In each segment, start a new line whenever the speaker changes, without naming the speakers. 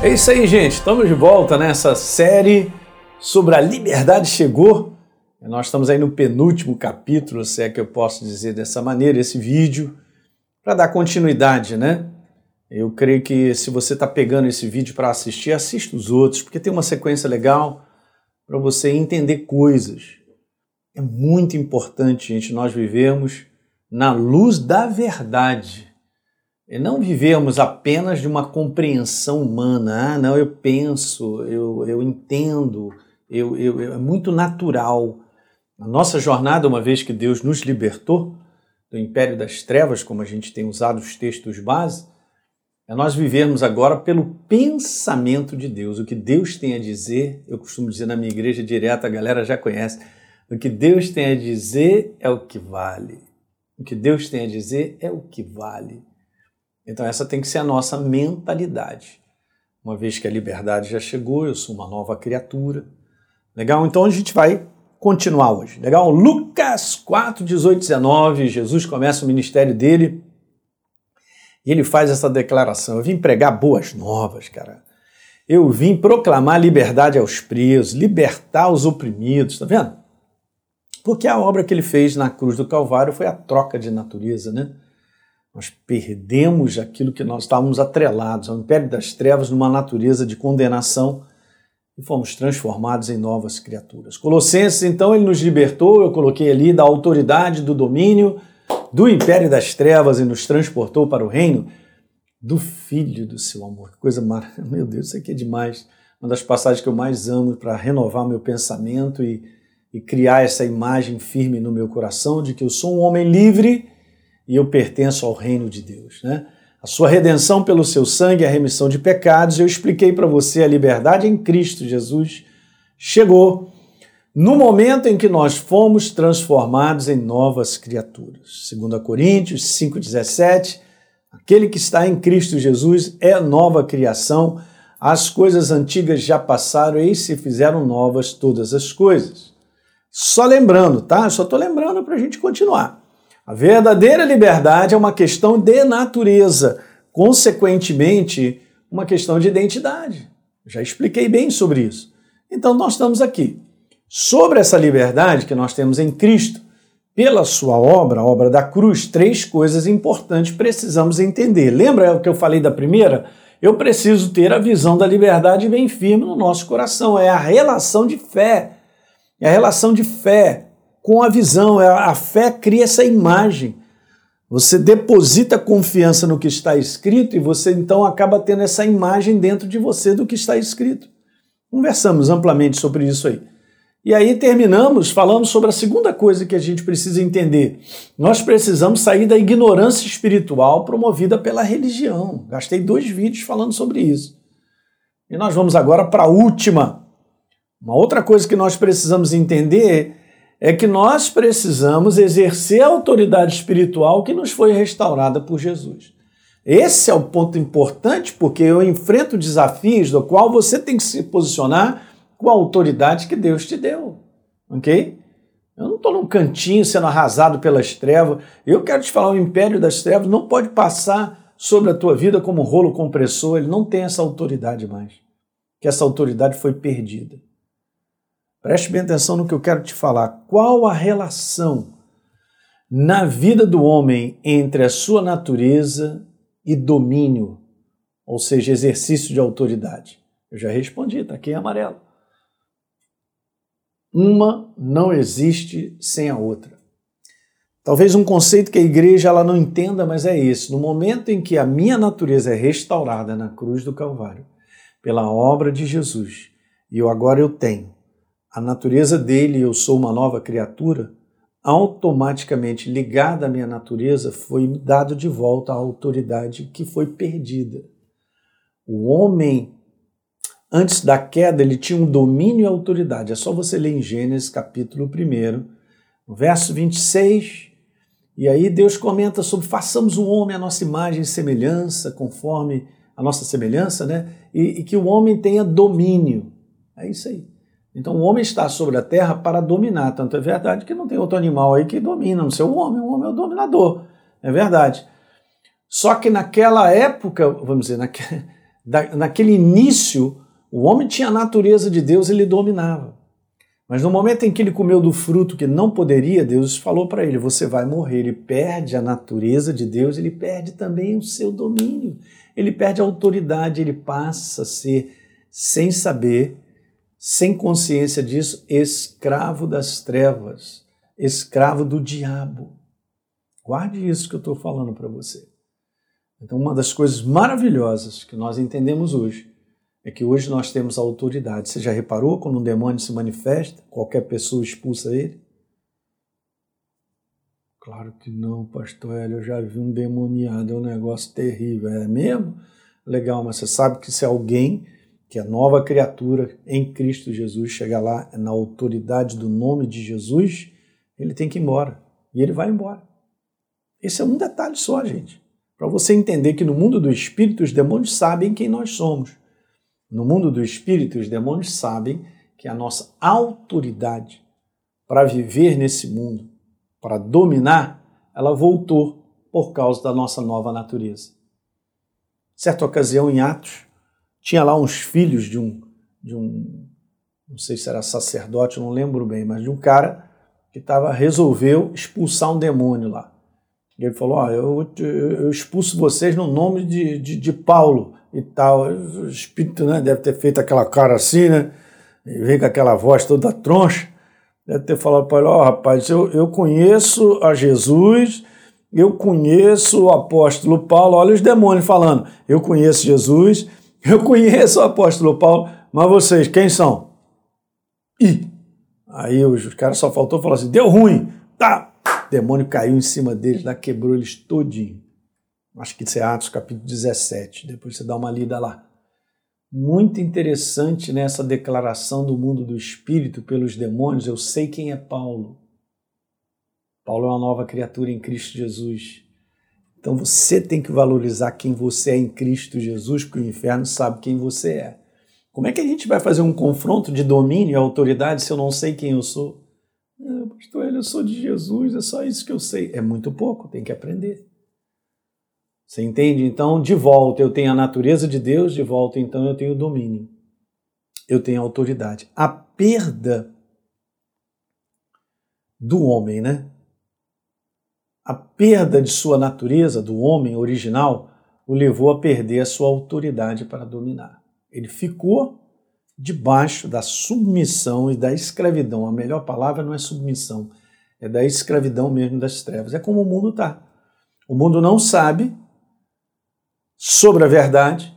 É isso aí, gente. Estamos de volta nessa série sobre a liberdade chegou. Nós estamos aí no penúltimo capítulo, se é que eu posso dizer dessa maneira, esse vídeo, para dar continuidade, né? Eu creio que se você está pegando esse vídeo para assistir, assista os outros, porque tem uma sequência legal para você entender coisas. É muito importante, gente, nós vivemos na luz da verdade. E não vivemos apenas de uma compreensão humana. Ah, não, eu penso, eu, eu entendo, eu, eu, é muito natural. A nossa jornada, uma vez que Deus nos libertou do império das trevas, como a gente tem usado os textos base, é nós vivermos agora pelo pensamento de Deus. O que Deus tem a dizer, eu costumo dizer na minha igreja direta, a galera já conhece, o que Deus tem a dizer é o que vale. O que Deus tem a dizer é o que vale. Então, essa tem que ser a nossa mentalidade. Uma vez que a liberdade já chegou, eu sou uma nova criatura. Legal? Então, a gente vai continuar hoje. Legal? Lucas 4, 18, 19. Jesus começa o ministério dele e ele faz essa declaração. Eu vim pregar boas novas, cara. Eu vim proclamar liberdade aos presos, libertar os oprimidos, tá vendo? Porque a obra que ele fez na cruz do Calvário foi a troca de natureza, né? Nós perdemos aquilo que nós estávamos atrelados ao império das trevas numa natureza de condenação e fomos transformados em novas criaturas. Colossenses, então, ele nos libertou, eu coloquei ali, da autoridade, do domínio, do império das trevas e nos transportou para o reino do Filho do seu amor. Que coisa maravilhosa. Meu Deus, isso aqui é demais. Uma das passagens que eu mais amo para renovar meu pensamento e, e criar essa imagem firme no meu coração de que eu sou um homem livre e eu pertenço ao reino de Deus. Né? A sua redenção pelo seu sangue, a remissão de pecados, eu expliquei para você a liberdade em Cristo Jesus chegou no momento em que nós fomos transformados em novas criaturas. 2 Coríntios 5,17, aquele que está em Cristo Jesus é nova criação, as coisas antigas já passaram e se fizeram novas todas as coisas. Só lembrando, tá? só estou lembrando para a gente continuar. A verdadeira liberdade é uma questão de natureza, consequentemente, uma questão de identidade. Já expliquei bem sobre isso. Então, nós estamos aqui. Sobre essa liberdade que nós temos em Cristo, pela sua obra, a obra da cruz, três coisas importantes precisamos entender. Lembra o que eu falei da primeira? Eu preciso ter a visão da liberdade bem firme no nosso coração. É a relação de fé. É a relação de fé com a visão. É, a fé cria essa imagem. Você deposita confiança no que está escrito e você então acaba tendo essa imagem dentro de você do que está escrito. Conversamos amplamente sobre isso aí. E aí terminamos, falamos sobre a segunda coisa que a gente precisa entender. Nós precisamos sair da ignorância espiritual promovida pela religião. Gastei dois vídeos falando sobre isso. E nós vamos agora para a última. Uma outra coisa que nós precisamos entender é que nós precisamos exercer a autoridade espiritual que nos foi restaurada por Jesus. Esse é o ponto importante, porque eu enfrento desafios do qual você tem que se posicionar com a autoridade que Deus te deu, ok? Eu não estou num cantinho sendo arrasado pelas trevas. Eu quero te falar, o império das trevas não pode passar sobre a tua vida como um rolo compressor. Ele não tem essa autoridade mais. Que essa autoridade foi perdida. Preste bem atenção no que eu quero te falar. Qual a relação na vida do homem entre a sua natureza e domínio, ou seja, exercício de autoridade? Eu já respondi, está aqui em amarelo. Uma não existe sem a outra. Talvez um conceito que a igreja ela não entenda, mas é esse. No momento em que a minha natureza é restaurada na cruz do Calvário, pela obra de Jesus, e eu agora eu tenho a natureza dele, eu sou uma nova criatura, automaticamente ligada à minha natureza, foi dado de volta a autoridade que foi perdida. O homem, antes da queda, ele tinha um domínio e autoridade. É só você ler em Gênesis capítulo 1, verso 26. E aí Deus comenta sobre façamos o homem a nossa imagem e semelhança, conforme a nossa semelhança, né? E, e que o homem tenha domínio. É isso aí. Então o homem está sobre a terra para dominar. Tanto é verdade que não tem outro animal aí que domina, não sei o homem, o homem é o dominador. É verdade. Só que naquela época, vamos dizer, naque, Da, naquele início, o homem tinha a natureza de Deus, ele dominava. Mas no momento em que ele comeu do fruto que não poderia, Deus falou para ele: Você vai morrer. Ele perde a natureza de Deus, ele perde também o seu domínio, ele perde a autoridade, ele passa a ser, sem saber, sem consciência disso, escravo das trevas, escravo do diabo. Guarde isso que eu estou falando para você. Então, uma das coisas maravilhosas que nós entendemos hoje é que hoje nós temos autoridade. Você já reparou quando um demônio se manifesta, qualquer pessoa expulsa ele? Claro que não, pastor Hélio, eu já vi um demoniado, é um negócio terrível, é mesmo? Legal, mas você sabe que se alguém que é nova criatura em Cristo Jesus chegar lá na autoridade do nome de Jesus, ele tem que ir embora. E ele vai embora. Esse é um detalhe só, gente. Para você entender que no mundo do espírito os demônios sabem quem nós somos. No mundo do espírito, os demônios sabem que a nossa autoridade para viver nesse mundo, para dominar, ela voltou por causa da nossa nova natureza. Certa ocasião, em Atos, tinha lá uns filhos de um, de um não sei se era sacerdote, não lembro bem, mas de um cara que tava, resolveu expulsar um demônio lá. E ele falou: oh, eu, eu, expulso vocês no nome de, de, de Paulo e tal. O espírito né, deve ter feito aquela cara assim, né? E vem com aquela voz toda troncha. Deve ter falado para ele: Ó, oh, rapaz, eu, eu conheço a Jesus, eu conheço o apóstolo Paulo. Olha os demônios falando: Eu conheço Jesus, eu conheço o apóstolo Paulo, mas vocês, quem são? Ih! Aí os caras só faltou falar assim: Deu ruim, tá? O demônio caiu em cima deles, lá quebrou eles todinho. Acho que isso é Atos capítulo 17, depois você dá uma lida lá. Muito interessante nessa declaração do mundo do espírito pelos demônios. Eu sei quem é Paulo. Paulo é uma nova criatura em Cristo Jesus. Então você tem que valorizar quem você é em Cristo Jesus, porque o inferno sabe quem você é. Como é que a gente vai fazer um confronto de domínio e autoridade se eu não sei quem eu sou? Não, pastor, eu sou de Jesus, é só isso que eu sei. É muito pouco, tem que aprender. Você entende? Então, de volta eu tenho a natureza de Deus, de volta então eu tenho domínio. Eu tenho autoridade. A perda do homem, né? A perda de sua natureza, do homem original, o levou a perder a sua autoridade para dominar. Ele ficou debaixo da submissão e da escravidão. A melhor palavra não é submissão, é da escravidão mesmo das trevas. É como o mundo está. O mundo não sabe sobre a verdade,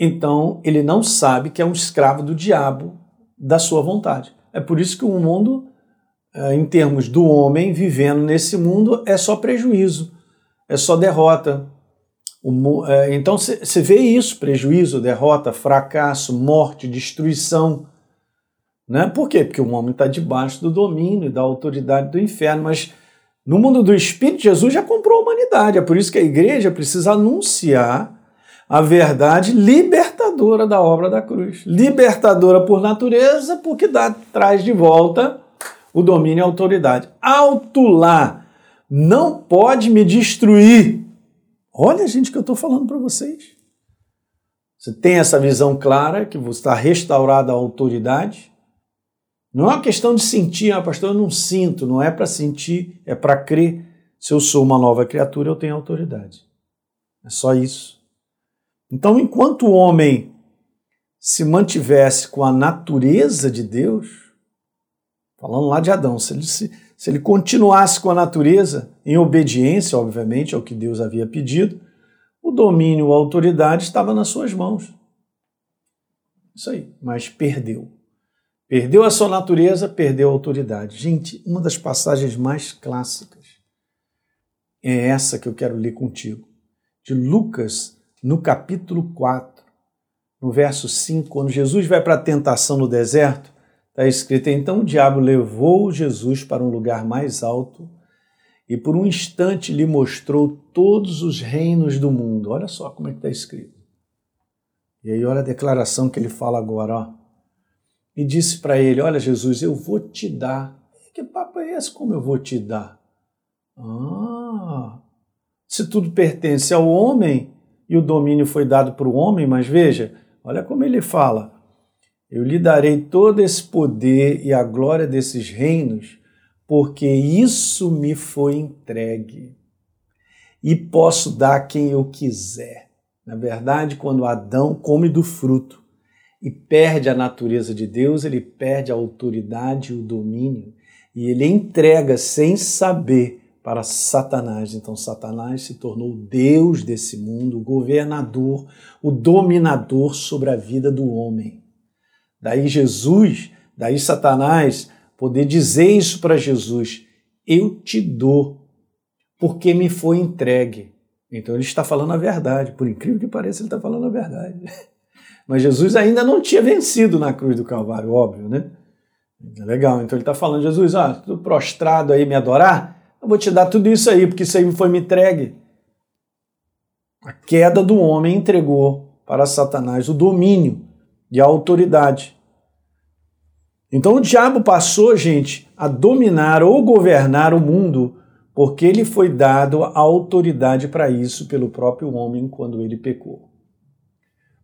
então ele não sabe que é um escravo do diabo, da sua vontade. É por isso que o mundo, em termos do homem vivendo nesse mundo, é só prejuízo, é só derrota. Eh, então você vê isso: prejuízo, derrota, fracasso, morte, destruição. Né? Por quê? Porque o homem está debaixo do domínio e da autoridade do inferno, mas no mundo do Espírito, Jesus já comprou a humanidade. É por isso que a igreja precisa anunciar a verdade libertadora da obra da cruz. Libertadora por natureza, porque dá, traz de volta o domínio e a autoridade. Alto lá, não pode me destruir. Olha, gente, que eu estou falando para vocês. Você tem essa visão clara que você está restaurada a autoridade, não é uma questão de sentir, ah, pastor, eu não sinto, não é para sentir, é para crer. Se eu sou uma nova criatura, eu tenho autoridade. É só isso. Então, enquanto o homem se mantivesse com a natureza de Deus, falando lá de Adão, se ele, se, se ele continuasse com a natureza, em obediência, obviamente, ao que Deus havia pedido, o domínio, a autoridade estava nas suas mãos. Isso aí, mas perdeu. Perdeu a sua natureza, perdeu a autoridade. Gente, uma das passagens mais clássicas é essa que eu quero ler contigo. De Lucas, no capítulo 4, no verso 5, quando Jesus vai para a tentação no deserto, está escrito: Então o diabo levou Jesus para um lugar mais alto e por um instante lhe mostrou todos os reinos do mundo. Olha só como é que está escrito. E aí, olha a declaração que ele fala agora, ó e disse para ele: Olha, Jesus, eu vou te dar. Que papo é esse? Como eu vou te dar? Ah, se tudo pertence ao homem e o domínio foi dado para o homem, mas veja, olha como ele fala: Eu lhe darei todo esse poder e a glória desses reinos, porque isso me foi entregue. E posso dar quem eu quiser. Na verdade, quando Adão come do fruto e perde a natureza de Deus, ele perde a autoridade e o domínio e ele entrega sem saber para Satanás. Então, Satanás se tornou o Deus desse mundo, o governador, o dominador sobre a vida do homem. Daí Jesus, daí Satanás poder dizer isso para Jesus: Eu te dou, porque me foi entregue. Então ele está falando a verdade, por incrível que pareça, ele está falando a verdade. Mas Jesus ainda não tinha vencido na cruz do Calvário, óbvio, né? Legal, então ele está falando, Jesus, ah, tu prostrado aí me adorar, eu vou te dar tudo isso aí, porque isso aí foi me entregue. A queda do homem entregou para Satanás o domínio e a autoridade. Então o diabo passou, gente, a dominar ou governar o mundo, porque ele foi dado a autoridade para isso pelo próprio homem quando ele pecou.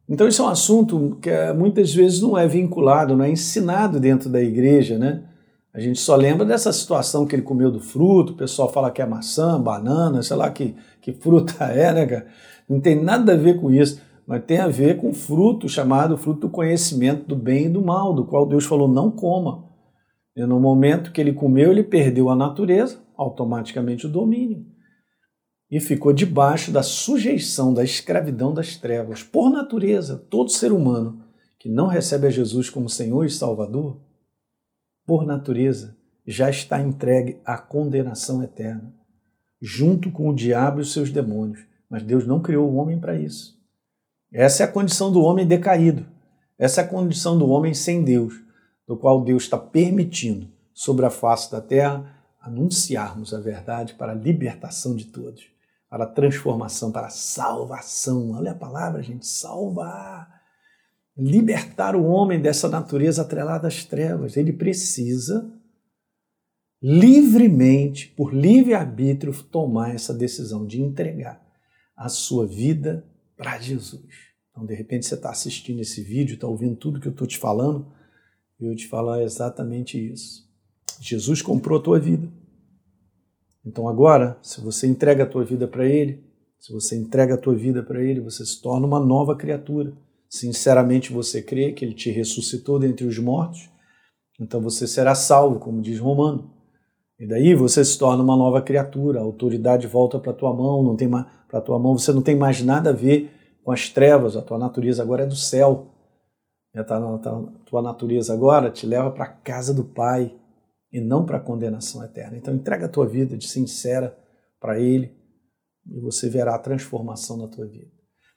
Então, isso é um assunto que eh, muitas vezes não é vinculado, não é ensinado dentro da igreja, né? A gente só lembra dessa situação que ele comeu do fruto, o pessoal fala que é maçã, banana, sei lá que, que fruta é, né, cara? Não tem nada a ver com isso, mas tem a ver com o fruto chamado fruto do conhecimento do bem e do mal, do qual Deus falou: não coma. E no momento que ele comeu, ele perdeu a natureza, automaticamente o domínio e ficou debaixo da sujeição, da escravidão das trevas. Por natureza, todo ser humano que não recebe a Jesus como Senhor e Salvador, por natureza, já está entregue à condenação eterna, junto com o diabo e os seus demônios. Mas Deus não criou o homem para isso. Essa é a condição do homem decaído. Essa é a condição do homem sem Deus, do qual Deus está permitindo, sobre a face da terra, anunciarmos a verdade para a libertação de todos para a transformação, para a salvação. Olha a palavra, gente, salvar. Libertar o homem dessa natureza atrelada às trevas. Ele precisa livremente, por livre-arbítrio, tomar essa decisão de entregar a sua vida para Jesus. Então, de repente, você está assistindo esse vídeo, está ouvindo tudo que eu estou te falando, e eu te falar exatamente isso. Jesus comprou a tua vida. Então agora, se você entrega a tua vida para Ele, se você entrega a tua vida para Ele, você se torna uma nova criatura. Sinceramente você crê que Ele te ressuscitou dentre os mortos, então você será salvo, como diz Romano. E daí você se torna uma nova criatura, a autoridade volta para tua mão, não tem para tua mão, você não tem mais nada a ver com as trevas, a tua natureza agora é do céu. A tua natureza agora te leva para a casa do Pai e não para a condenação eterna. Então entrega a tua vida de sincera para Ele e você verá a transformação na tua vida.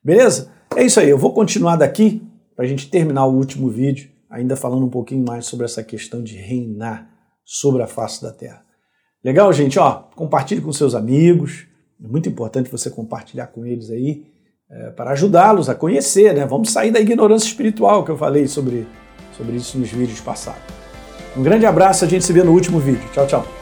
Beleza? É isso aí. Eu vou continuar daqui para a gente terminar o último vídeo, ainda falando um pouquinho mais sobre essa questão de reinar sobre a face da terra. Legal, gente? Ó, compartilhe com seus amigos. É muito importante você compartilhar com eles aí é, para ajudá-los a conhecer, né? Vamos sair da ignorância espiritual que eu falei sobre, sobre isso nos vídeos passados. Um grande abraço, a gente se vê no último vídeo. Tchau, tchau.